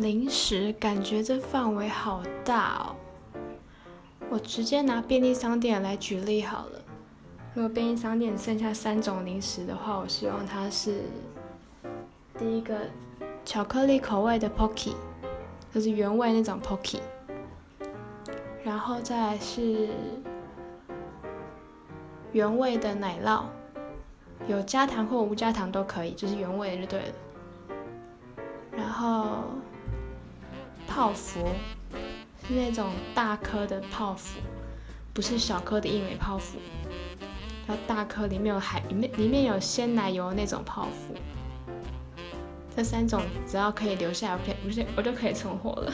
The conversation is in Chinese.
零食感觉这范围好大哦。我直接拿便利商店来举例好了。如果便利商店剩下三种零食的话，我希望它是第一个巧克力口味的 Pocky，就是原味那种 Pocky，然后再是原味的奶酪，有加糖或无加糖都可以，就是原味的就对了。泡芙是那种大颗的泡芙，不是小颗的硬美泡芙。它大颗，里面有海，里面里面有鲜奶油那种泡芙。这三种只要可以留下来，我可以，不是我就可以存活了。